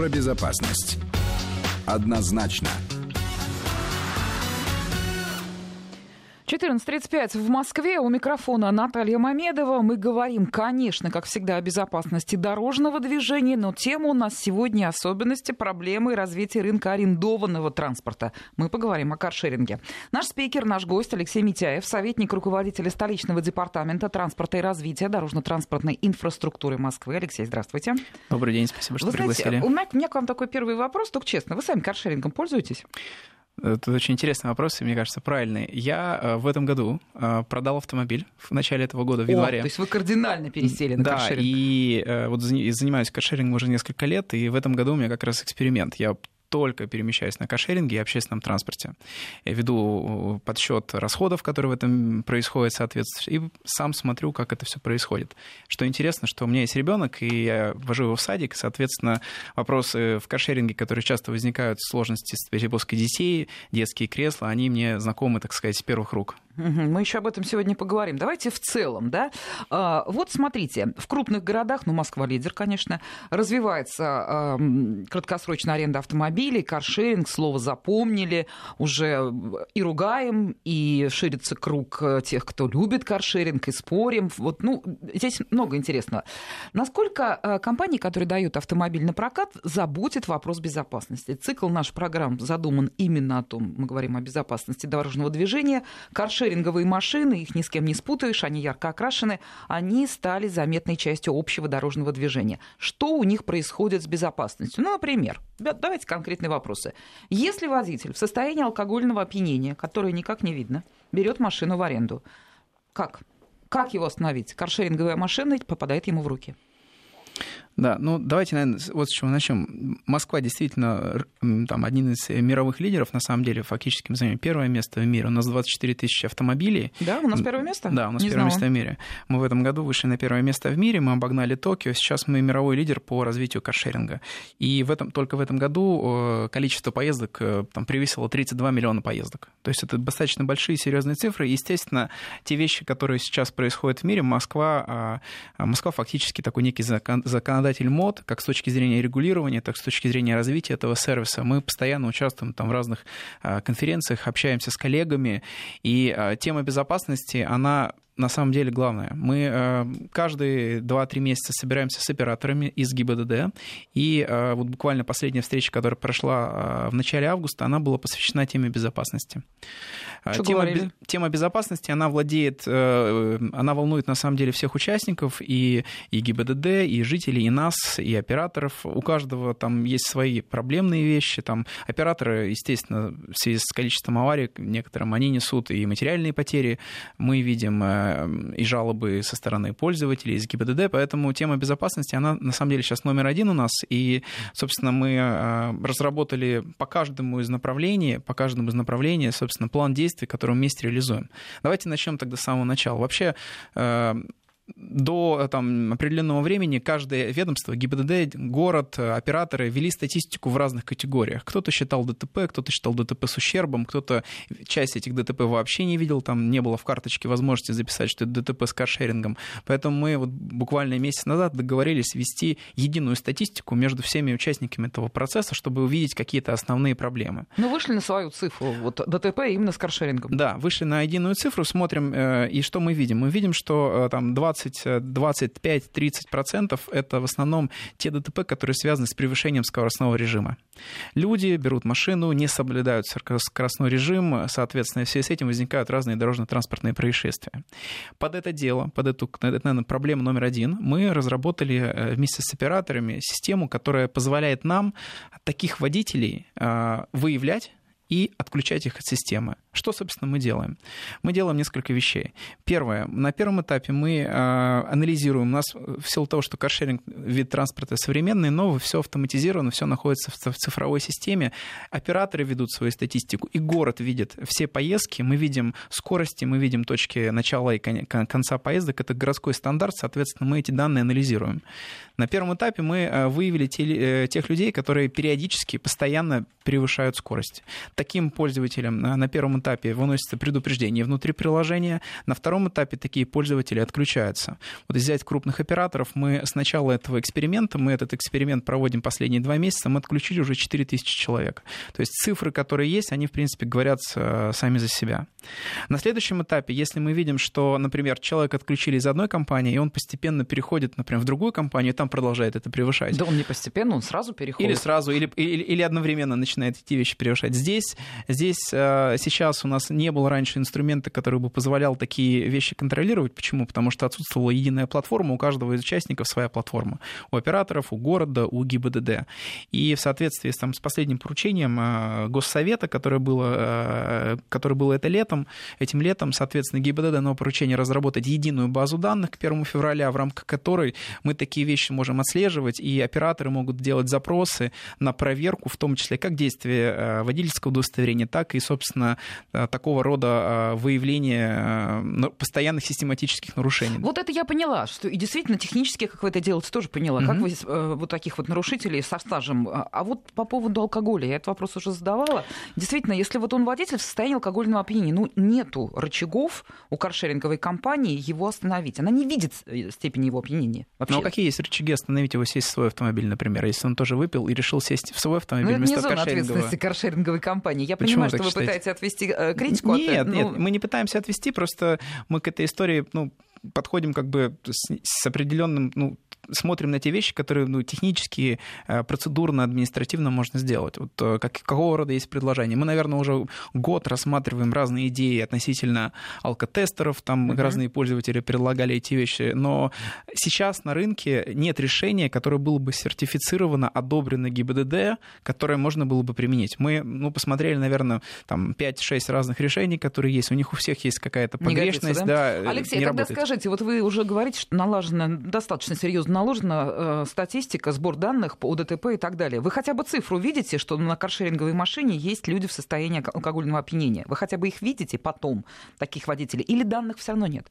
про безопасность. Однозначно. 14.35 в Москве. У микрофона Наталья Мамедова. Мы говорим, конечно, как всегда, о безопасности дорожного движения, но тема у нас сегодня особенности, проблемы и развития рынка арендованного транспорта. Мы поговорим о каршеринге. Наш спикер, наш гость Алексей Митяев, советник руководителя столичного департамента транспорта и развития дорожно-транспортной инфраструктуры Москвы. Алексей, здравствуйте. Добрый день, спасибо, что Вы пригласили. Знаете, у меня, у меня к вам такой первый вопрос, только честно. Вы сами каршерингом пользуетесь? Это очень интересный вопрос, и мне кажется, правильный. Я э, в этом году э, продал автомобиль в начале этого года, в январе. О, то есть вы кардинально пересели на да, каршеринг. и э, вот занимаюсь каршерингом уже несколько лет, и в этом году у меня как раз эксперимент. Я только перемещаюсь на каршеринге и общественном транспорте. Я веду э, подсчет расходов, которые в этом происходят, соответственно, и сам смотрю, как это все происходит. Что интересно, что у меня есть ребенок, и я вожу его в садик, соответственно, вопросы в каршеринге, которые часто возникают, сложности с перевозкой детей, детские кресла, они мне знакомы, так сказать, с первых рук. Мы еще об этом сегодня поговорим. Давайте в целом, да. А, вот смотрите, в крупных городах, ну, Москва лидер, конечно, развивается краткосрочная аренда автомобилей, каршеринг, слово запомнили, уже и ругаем, и ширится круг э, тех, кто любит каршеринг, и спорим. Вот, ну, здесь много интересного. Насколько э, компании, которые дают автомобиль на прокат, заботит вопрос безопасности? Цикл нашей программ задуман именно о том, мы говорим о безопасности дорожного движения, каршеринг каршеринговые машины, их ни с кем не спутаешь, они ярко окрашены, они стали заметной частью общего дорожного движения. Что у них происходит с безопасностью? Ну, например, давайте конкретные вопросы. Если водитель в состоянии алкогольного опьянения, которое никак не видно, берет машину в аренду, как? Как его остановить? Каршеринговая машина попадает ему в руки. Да, ну давайте, наверное, вот с чего начнем. Москва действительно там, один из мировых лидеров, на самом деле, фактически мы занимаем первое место в мире. У нас 24 тысячи автомобилей. Да, у нас первое место? Да, у нас Не первое знала. место в мире. Мы в этом году вышли на первое место в мире, мы обогнали Токио, сейчас мы мировой лидер по развитию каршеринга. И в этом, только в этом году э, количество поездок э, там, превысило 32 миллиона поездок. То есть это достаточно большие, серьезные цифры. И, естественно, те вещи, которые сейчас происходят в мире, Москва, а, а Москва фактически такой некий закон, законодатель мод, как с точки зрения регулирования, так и с точки зрения развития этого сервиса. Мы постоянно участвуем там в разных а, конференциях, общаемся с коллегами, и а, тема безопасности, она на самом деле главное. Мы э, каждые 2-3 месяца собираемся с операторами из ГИБДД, и э, вот буквально последняя встреча, которая прошла э, в начале августа, она была посвящена теме безопасности. Что тема, тема безопасности, она владеет, она волнует на самом деле всех участников, и, и ГИБДД, и жителей, и нас, и операторов. У каждого там есть свои проблемные вещи. Там операторы, естественно, в связи с количеством аварий, некоторым они несут и материальные потери. Мы видим и жалобы со стороны пользователей из ГИБДД, поэтому тема безопасности, она на самом деле сейчас номер один у нас, и, собственно, мы разработали по каждому из направлений, по каждому из направлений, собственно, план действий, который мы вместе реализуем. Давайте начнем тогда с самого начала. Вообще, до там, определенного времени каждое ведомство, ГИБДД, город, операторы вели статистику в разных категориях. Кто-то считал ДТП, кто-то считал ДТП с ущербом, кто-то часть этих ДТП вообще не видел, там не было в карточке возможности записать, что это ДТП с каршерингом. Поэтому мы вот буквально месяц назад договорились ввести единую статистику между всеми участниками этого процесса, чтобы увидеть какие-то основные проблемы. Ну, вышли на свою цифру, вот ДТП именно с каршерингом. Да, вышли на единую цифру, смотрим, и что мы видим? Мы видим, что там 20 25-30% это в основном те ДТП, которые связаны с превышением скоростного режима. Люди берут машину, не соблюдают скоростной режим, соответственно, в связи с этим возникают разные дорожно-транспортные происшествия. Под это дело, под эту, это, наверное, проблема номер один, мы разработали э, вместе с операторами систему, которая позволяет нам таких водителей э, выявлять и отключать их от системы. Что, собственно, мы делаем? Мы делаем несколько вещей. Первое. На первом этапе мы э, анализируем. У нас в силу того, что каршеринг вид транспорта современный, новый, все автоматизировано, все находится в цифровой системе. Операторы ведут свою статистику, и город видит все поездки. Мы видим скорости, мы видим точки начала и конца поездок. Это городской стандарт, соответственно, мы эти данные анализируем. На первом этапе мы э, выявили те, тех людей, которые периодически, постоянно превышают скорость. Таким пользователям на первом этапе выносится предупреждение внутри приложения, на втором этапе такие пользователи отключаются. Вот взять крупных операторов, мы с начала этого эксперимента, мы этот эксперимент проводим последние два месяца, мы отключили уже 4000 человек. То есть цифры, которые есть, они, в принципе, говорят э, сами за себя. На следующем этапе, если мы видим, что, например, человек отключили из одной компании, и он постепенно переходит, например, в другую компанию, и там продолжает это превышать. Да он не постепенно, он сразу переходит. Или сразу, или, или, или одновременно начинает эти вещи превышать. Здесь, здесь э, сейчас у нас не было раньше инструмента, который бы позволял такие вещи контролировать. Почему? Потому что отсутствовала единая платформа, у каждого из участников своя платформа. У операторов, у города, у ГИБДД. И в соответствии с, там, с последним поручением э, Госсовета, которое было, э, которое было это летом, этим летом, соответственно, ГИБДД дано поручение разработать единую базу данных к 1 февраля, в рамках которой мы такие вещи можем отслеживать, и операторы могут делать запросы на проверку, в том числе как действия э, водительского удостоверения, так и, собственно, такого рода выявления постоянных систематических нарушений. Вот это я поняла, что и действительно технически, как вы это делаете, тоже поняла. Mm-hmm. Как вы вот таких вот нарушителей со стажем. А, а вот по поводу алкоголя, я этот вопрос уже задавала. Действительно, если вот он водитель в состоянии алкогольного опьянения, ну, нету рычагов у каршеринговой компании его остановить. Она не видит э, степени его опьянения. Вообще. Ну, а какие есть рычаги остановить его сесть в свой автомобиль, например, если он тоже выпил и решил сесть в свой автомобиль ну, это не зона ответственности каршеринговой компании. Я Почему понимаю, что вы считаете? пытаетесь отвести э, критику. Нет, от, ну... нет, мы не пытаемся отвести, просто мы к этой истории, ну, подходим как бы с, с определенным, ну, смотрим на те вещи, которые ну, технически, э, процедурно, административно можно сделать. Вот э, как, какого рода есть предложения. Мы, наверное, уже год рассматриваем разные идеи относительно алкотестеров, там uh-huh. разные пользователи предлагали эти вещи, но сейчас на рынке нет решения, которое было бы сертифицировано, одобрено ГИБДД, которое можно было бы применить. Мы ну, посмотрели, наверное, там 5-6 разных решений, которые есть. У них у всех есть какая-то погрешность. да? Да, Алексей, тогда работает. скажите, вот вы уже говорите, что налажено достаточно серьезно наложена э, статистика, сбор данных по ДТП и так далее. Вы хотя бы цифру видите, что на каршеринговой машине есть люди в состоянии алкогольного опьянения? Вы хотя бы их видите потом, таких водителей? Или данных все равно нет?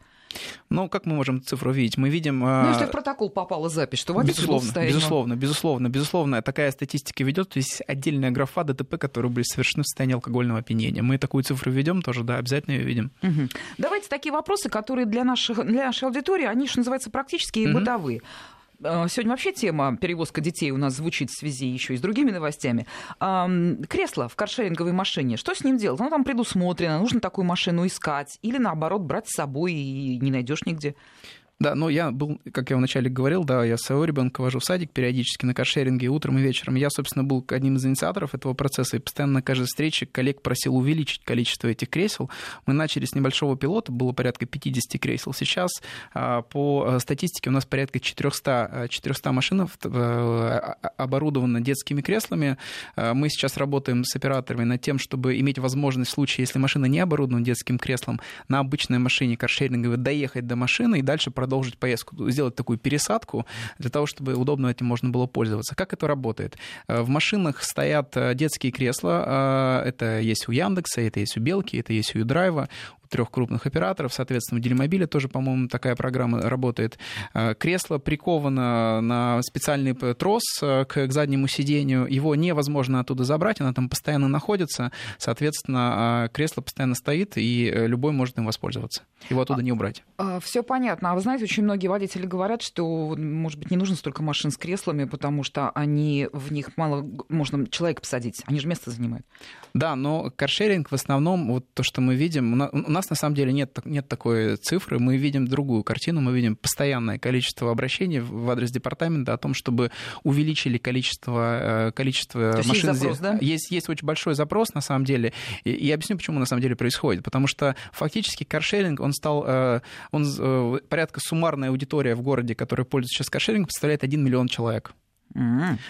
Ну, как мы можем цифру видеть? Мы видим... Ну, если в протокол попала запись, что водитель безусловно, состоянии... Безусловно, безусловно, безусловно. Такая статистика ведет, то есть отдельная графа ДТП, которые были совершены в состоянии алкогольного опьянения. Мы такую цифру ведем тоже, да, обязательно ее видим. Угу. Давайте такие вопросы, которые для, наших, для нашей аудитории, они, что называется, практические и угу. бытовые. А, сегодня вообще тема перевозка детей у нас звучит в связи еще и с другими новостями. Кресло в каршеринговой машине, что с ним делать? Оно там предусмотрено, нужно такую машину искать или наоборот брать с собой и не найдешь нигде. Да, но я был, как я вначале говорил, да, я своего ребенка вожу в садик периодически на каршеринге утром и вечером. Я, собственно, был одним из инициаторов этого процесса и постоянно на каждой встрече коллег просил увеличить количество этих кресел. Мы начали с небольшого пилота, было порядка 50 кресел. Сейчас а, по э, статистике у нас порядка 400, 400 машин оборудовано детскими креслами. А, мы сейчас работаем с операторами над тем, чтобы иметь возможность в случае, если машина не оборудована детским креслом, на обычной машине каршеринговой доехать до машины и дальше продолжить продолжить поездку, сделать такую пересадку для того, чтобы удобно этим можно было пользоваться. Как это работает? Э, в машинах стоят э, детские кресла, э, это есть у Яндекса, это есть у Белки, это есть у Юдрайва, трех крупных операторов. Соответственно, в Делимобиле тоже, по-моему, такая программа работает. Э, кресло приковано на специальный трос э, к заднему сидению. Его невозможно оттуда забрать, оно там постоянно находится. Соответственно, э, кресло постоянно стоит, и любой может им воспользоваться. Его оттуда не убрать. А, Все понятно. А вы знаете, очень многие водители говорят, что, может быть, не нужно столько машин с креслами, потому что они в них мало можно человека посадить. Они же место занимают. Да, но каршеринг в основном, вот то, что мы видим, у нас на самом деле нет, нет такой цифры, мы видим другую картину, мы видим постоянное количество обращений в адрес департамента о том, чтобы увеличили количество, э, количество то машин. Есть, запрос, да? есть, есть очень большой запрос, на самом деле, и, и объясню, почему на самом деле происходит. Потому что фактически каршеринг, он стал, э, он э, порядка суммарная аудитория в городе, которая пользуется сейчас каршерингом, представляет 1 миллион человек.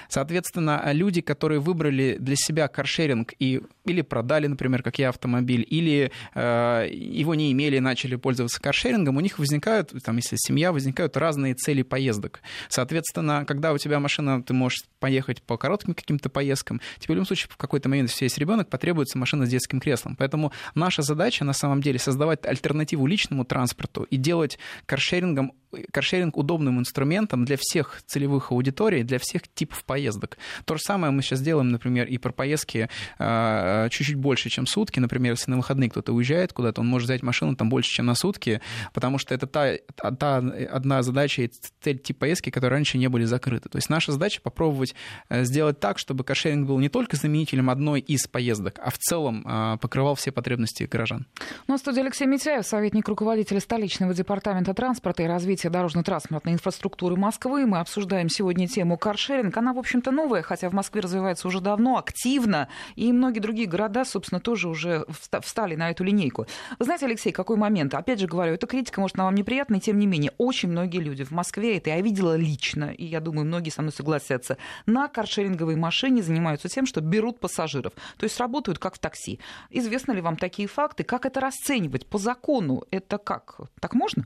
Соответственно, люди, которые выбрали для себя каршеринг и или продали, например, как я, автомобиль, или э, его не имели и начали пользоваться каршерингом, у них возникают, там, если семья, возникают разные цели поездок. Соответственно, когда у тебя машина, ты можешь поехать по коротким каким-то поездкам, тебе в любом случае в какой-то момент, если есть ребенок, потребуется машина с детским креслом. Поэтому наша задача на самом деле создавать альтернативу личному транспорту и делать каршерингом каршеринг удобным инструментом для всех целевых аудиторий, для всех типов поездок. То же самое мы сейчас делаем, например, и про поездки э, чуть-чуть больше, чем сутки. Например, если на выходные кто-то уезжает куда-то, он может взять машину там больше, чем на сутки, потому что это та, та одна задача и цель типа поездки, которые раньше не были закрыты. То есть наша задача попробовать э, сделать так, чтобы каршеринг был не только заменителем одной из поездок, а в целом э, покрывал все потребности горожан. У нас в студии Алексей Митяев, советник руководителя столичного департамента транспорта и развития дорожно-транспортной инфраструктуры Москвы. Мы обсуждаем сегодня тему каршеринг. Она, в общем-то, новая, хотя в Москве развивается уже давно, активно, и многие другие города, собственно, тоже уже встали на эту линейку. Вы знаете, Алексей, какой момент? Опять же говорю, эта критика, может, вам неприятна, и тем не менее, очень многие люди в Москве, это я видела лично, и я думаю, многие со мной согласятся, на каршеринговой машине занимаются тем, что берут пассажиров. То есть работают как в такси. Известны ли вам такие факты? Как это расценивать? По закону это как? Так можно?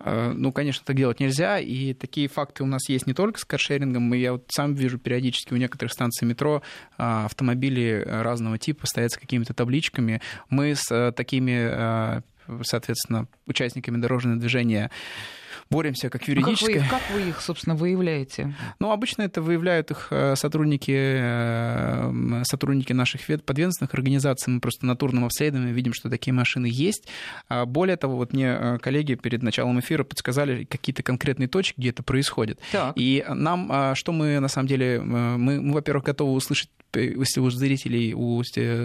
Э, ну, конечно, так делать нельзя, и такие факты у нас есть не только с каршерингом, я вот сам вижу периодически у некоторых станций метро а, автомобили разного типа стоят с какими-то табличками. Мы с э, такими, э, соответственно, участниками дорожного движения боремся как юридически. Как вы, как вы их, собственно, выявляете? Ну, обычно это выявляют их э, сотрудники, э, сотрудники наших подведомственных организаций. Мы просто натурным обследованием видим, что такие машины есть. А более того, вот мне э, коллеги перед началом эфира подсказали какие-то конкретные точки, где это происходит. Так. И нам, а, что мы на самом деле, мы, мы во-первых, готовы услышать если у зрителей, у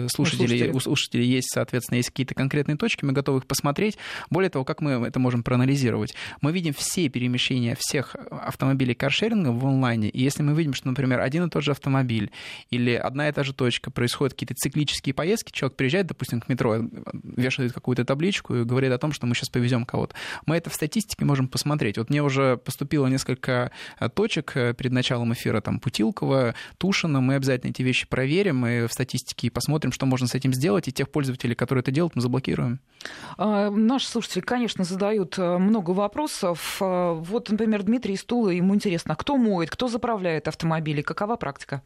слушателей, у слушателей есть, соответственно, есть какие-то конкретные точки, мы готовы их посмотреть. Более того, как мы это можем проанализировать? Мы видим все перемещения всех автомобилей каршеринга в онлайне, и если мы видим, что, например, один и тот же автомобиль или одна и та же точка, происходят какие-то циклические поездки, человек приезжает, допустим, к метро, вешает какую-то табличку и говорит о том, что мы сейчас повезем кого-то. Мы это в статистике можем посмотреть. Вот мне уже поступило несколько э, точек э, перед началом эфира, там, Путилково, Тушино, мы обязательно эти вещи проверим и в статистике посмотрим, что можно с этим сделать, и тех пользователей, которые это делают, мы заблокируем. А, наши слушатели, конечно, задают э, много вопросов. А, вот, например, Дмитрий Стула, ему интересно, кто моет, кто заправляет автомобили, какова практика?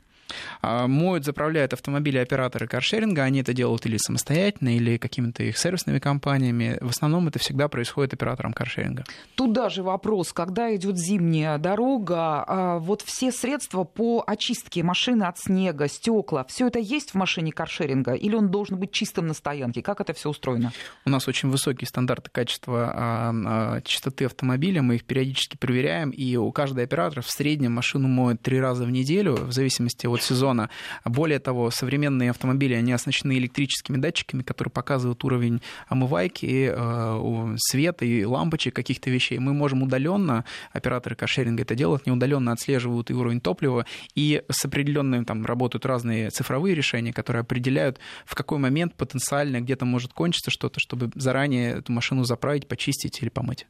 А, моют, заправляют автомобили операторы каршеринга. Они это делают или самостоятельно, или какими-то их сервисными компаниями. В основном это всегда происходит оператором каршеринга. Тут даже вопрос, когда идет зимняя дорога, а, вот все средства по очистке машины от снега, стекла, все это есть в машине каршеринга? Или он должен быть чистым на стоянке? Как это все устроено? У нас очень высокие стандарты качества а, чистоты автомобиля. Мы их периодически проверяем, и у каждого оператора в среднем машину моют три раза в неделю, в зависимости от сезона. Более того, современные автомобили, они оснащены электрическими датчиками, которые показывают уровень омывайки, э, света и лампочек, каких-то вещей. Мы можем удаленно, операторы каршеринга это делают, не удаленно отслеживают и уровень топлива, и с определенным там работают разные цифровые решения, которые определяют, в какой момент потенциально где-то может кончиться что-то, чтобы заранее эту машину заправить, почистить или помыть.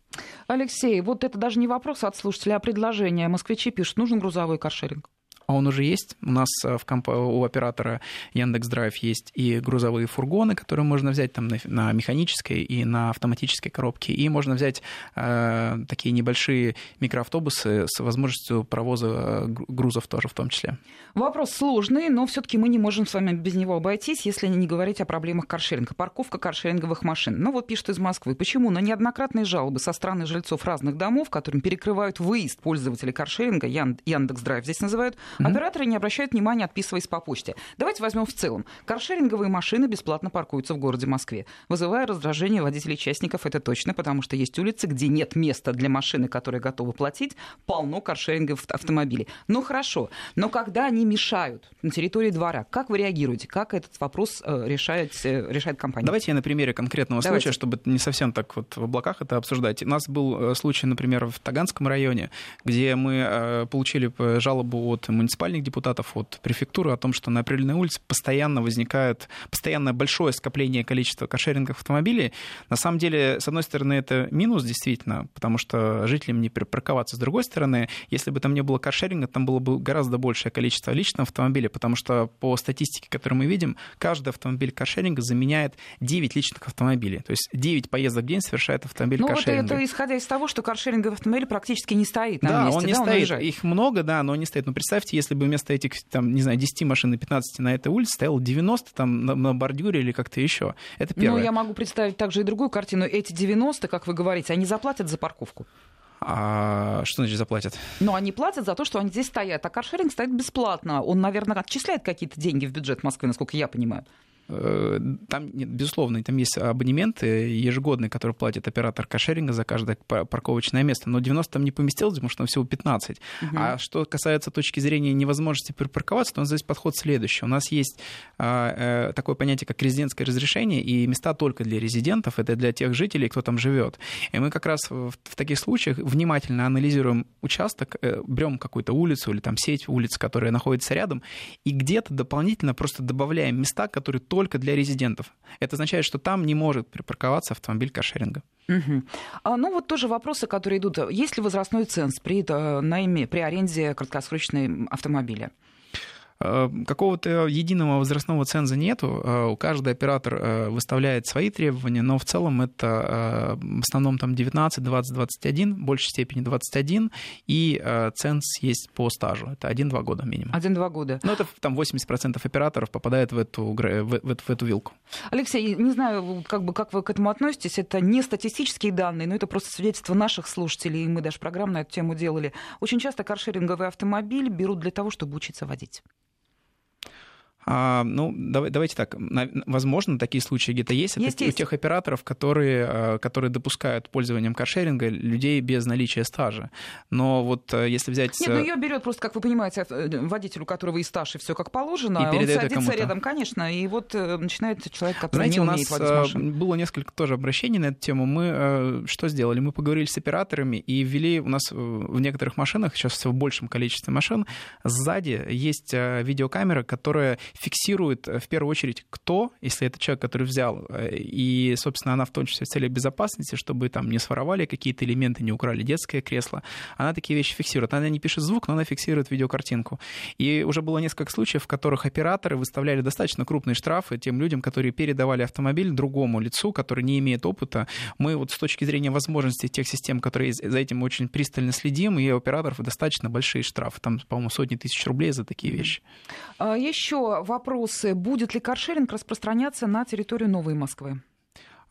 Алексей, вот это даже не вопрос от слушателя, а предложение. Москвичи пишут, нужен грузовой каршеринг а он уже есть. У нас э, в комп... у оператора Яндекс Драйв есть и грузовые фургоны, которые можно взять там на, на механической и на автоматической коробке, и можно взять э, такие небольшие микроавтобусы с возможностью провоза э, грузов тоже в том числе. Вопрос сложный, но все-таки мы не можем с вами без него обойтись, если не говорить о проблемах каршеринга. Парковка каршеринговых машин. Ну вот пишет из Москвы. Почему? На неоднократные жалобы со стороны жильцов разных домов, которым перекрывают выезд пользователей каршеринга, Яндекс Драйв здесь называют, Mm-hmm. Операторы не обращают внимания, отписываясь по почте. Давайте возьмем в целом. Каршеринговые машины бесплатно паркуются в городе Москве, вызывая раздражение водителей-частников. Это точно, потому что есть улицы, где нет места для машины, которая готова платить, полно каршеринговых автомобилей. Ну хорошо, но когда они мешают на территории двора, как вы реагируете? Как этот вопрос э, решает, э, решает компания? Давайте я на примере конкретного Давайте. случая, чтобы не совсем так вот в облаках это обсуждать. У нас был э, случай, например, в Таганском районе, где мы получили жалобу от муниципального муниципальных депутатов, от префектуры о том, что на Апрельной улице постоянно возникает постоянно большое скопление количества кошеринговых автомобилей. На самом деле, с одной стороны, это минус действительно, потому что жителям не припарковаться. С другой стороны, если бы там не было каршеринга, там было бы гораздо большее количество личных автомобилей, потому что по статистике, которую мы видим, каждый автомобиль каршеринга заменяет 9 личных автомобилей. То есть 9 поездок в день совершает автомобиль ну, каршеринга. Ну вот это исходя из того, что каршеринговый автомобиль практически не стоит на да, месте. Он не да, стоит. Он Их много, да, но он не стоит. Но представьте, если бы вместо этих, там, не знаю, 10 машин и 15 на этой улице стояло 90 там на, на бордюре или как-то еще. Это первое. Ну, я могу представить также и другую картину. Эти 90, как вы говорите, они заплатят за парковку? А что значит заплатят? Ну, они платят за то, что они здесь стоят, а каршеринг стоит бесплатно. Он, наверное, отчисляет какие-то деньги в бюджет Москвы, насколько я понимаю. Э, там, нет, безусловно, там есть абонементы ежегодные, которые платит оператор кошеринга за каждое парковочное место, но 90 там не поместилось, потому что там всего 15. Угу. А что касается точки зрения невозможности припарковаться, то у нас здесь подход следующий. У нас есть а, э, такое понятие, как резидентское разрешение, и места только для резидентов, это для тех жителей, кто там живет. И мы как раз в, в таких случаях внимательно анализируем участок, э, берем какую-то улицу или там сеть улиц, которая находится рядом, и где-то дополнительно просто добавляем места, которые только только для резидентов. Это означает, что там не может припарковаться автомобиль каршеринга. Угу. А, ну вот тоже вопросы, которые идут. Есть ли возрастной ценз при э, найме, при аренде краткосрочной автомобиля? Э, какого-то единого возрастного ценза нету. Э, каждый оператор э, выставляет свои требования, но в целом это в основном там 19, 20, 21, в большей степени 21, и ценз есть по стажу. Это 1-2 года минимум. 1-2 года. Ну, это там 80% операторов попадает в эту, в, в, в эту вилку. Алексей, не знаю, как, бы, как вы к этому относитесь. Это не статистические данные, но это просто свидетельство наших слушателей, и мы даже программу на эту тему делали. Очень часто каршеринговый автомобиль берут для того, чтобы учиться водить. А, ну, давай, давайте так. Возможно, такие случаи где-то есть. есть, есть. у тех операторов, которые, а, которые допускают пользованием каршеринга людей без наличия стажа. Но вот э, если взять... Нет, ну ее берет просто, как вы понимаете, э, водитель, у которого и стаж, и все как положено. И он садится рядом, конечно, и вот э, начинает человек, который Знаете, не умеет водить машину. было несколько тоже обращений на эту тему. Мы что сделали? Мы поговорили с операторами и ввели у нас в некоторых машинах, сейчас все в большем количестве машин, сзади есть видеокамера, которая фиксирует э, в первую очередь кто, если это человек, который взял, э, и, собственно, она в том числе в целях безопасности, чтобы там не своровали какие-то элементы, не украли детское кресло, она такие вещи фиксирует. Она не пишет звук, но она фиксирует видеокартинку. И уже было несколько случаев, в которых операторы выставляли достаточно крупные штрафы тем людям, которые передавали автомобиль другому лицу, который не имеет опыта. Мы вот с точки зрения возможностей тех систем, которые за этим очень пристально следим, и у операторов достаточно большие штрафы. Там, по-моему, сотни тысяч рублей за такие вещи. А, Еще вопросы. Будет ли каршеринг распространяться на территорию Новой Москвы?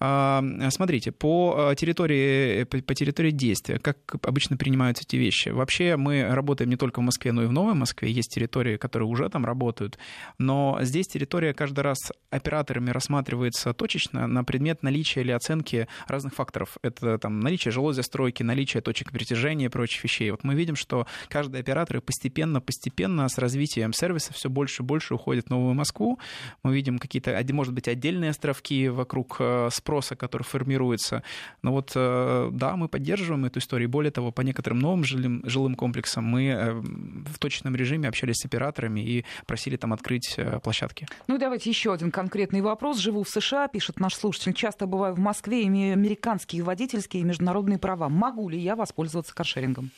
А, смотрите, по э, территории, по территории действия, как обычно принимаются эти вещи. Вообще мы работаем не только в Москве, но и в Новой Москве. Есть территории, которые уже там работают. Но здесь территория каждый раз операторами рассматривается точечно на предмет наличия или оценки разных факторов. Это там наличие жилой застройки, наличие точек притяжения и прочих вещей. Вот мы видим, что каждый оператор постепенно-постепенно с развитием сервиса все больше и больше уходит в Новую Москву. Мы видим какие-то, может быть, отдельные островки вокруг э, спроса, который формируется. Но вот, э, да, мы поддерживаем эту историю. Более того, по некоторым новым жилым, жилым комплексам мы э, в точном режиме общались с операторами и просили там открыть э, площадки. Ну, давайте еще один конкретный вопрос. Живу в США, пишет наш слушатель. Часто бываю в Москве, имею американские водительские и международные права. Могу ли я воспользоваться каршерингом?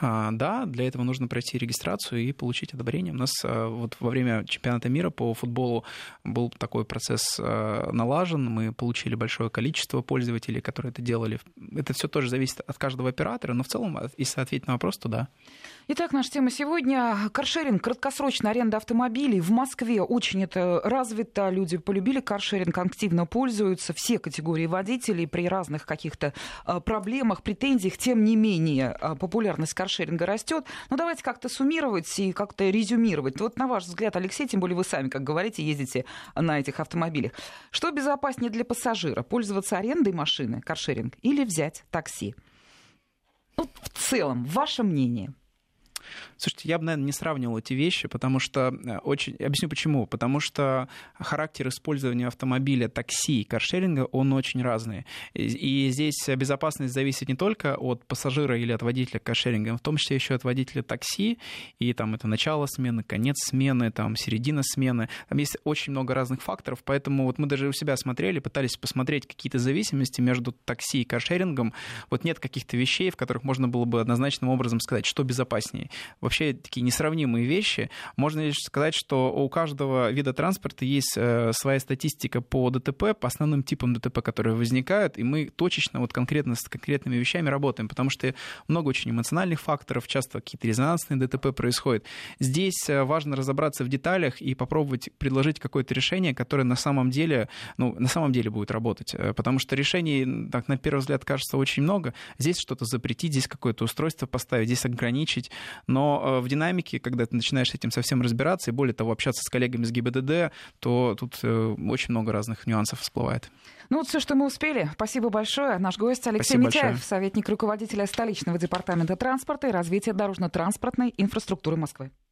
А, да, для этого нужно пройти регистрацию и получить одобрение. У нас а, вот во время чемпионата мира по футболу был такой процесс а, налажен. Мы получили большое количество пользователей, которые это делали. Это все тоже зависит от каждого оператора, но в целом, если ответить на вопрос, то да. Итак, наша тема сегодня – каршеринг, краткосрочная аренда автомобилей. В Москве очень это развито, люди полюбили каршеринг, активно пользуются, все категории водителей при разных каких-то проблемах, претензиях. Тем не менее, популярность каршеринга растет. Но давайте как-то суммировать и как-то резюмировать. Вот на ваш взгляд, Алексей, тем более вы сами, как говорите, ездите на этих автомобилях. Что безопаснее для пассажира? Пользоваться арендой машины, каршеринг, или взять такси? Ну, в целом, ваше мнение – Слушайте, я бы, наверное, не сравнивал эти вещи, потому что э, очень... Объясню почему. Потому что характер использования автомобиля, такси и каршеринга, он очень разный. И здесь безопасность зависит не только от пассажира или от водителя каршеринга, в том числе еще от водителя такси, и там это начало смены, конец смены, там середина смены. Там есть очень много разных факторов, поэтому вот мы даже у себя смотрели, пытались посмотреть какие-то зависимости между такси и каршерингом. Вот нет каких-то вещей, в которых можно было бы однозначным образом сказать, что безопаснее. Вообще такие несравнимые вещи. Можно лишь сказать, что у каждого вида транспорта есть э, своя статистика по ДТП, по основным типам ДТП, которые возникают, и мы точечно, вот конкретно с конкретными вещами работаем, потому что много очень эмоциональных факторов, часто какие-то резонансные ДТП происходят. Здесь э, важно разобраться в деталях и попробовать предложить какое-то решение, которое на самом деле, ну, на самом деле будет работать. Э, потому что решений, так, на первый взгляд, кажется очень много. Здесь что-то запретить, здесь какое-то устройство поставить, здесь ограничить. Но в динамике, когда ты начинаешь с этим совсем разбираться, и более того, общаться с коллегами с ГИБДД, то тут очень много разных нюансов всплывает. Ну вот все, что мы успели. Спасибо большое. Наш гость Алексей Спасибо Митяев, большое. советник руководителя столичного департамента транспорта и развития дорожно-транспортной инфраструктуры Москвы.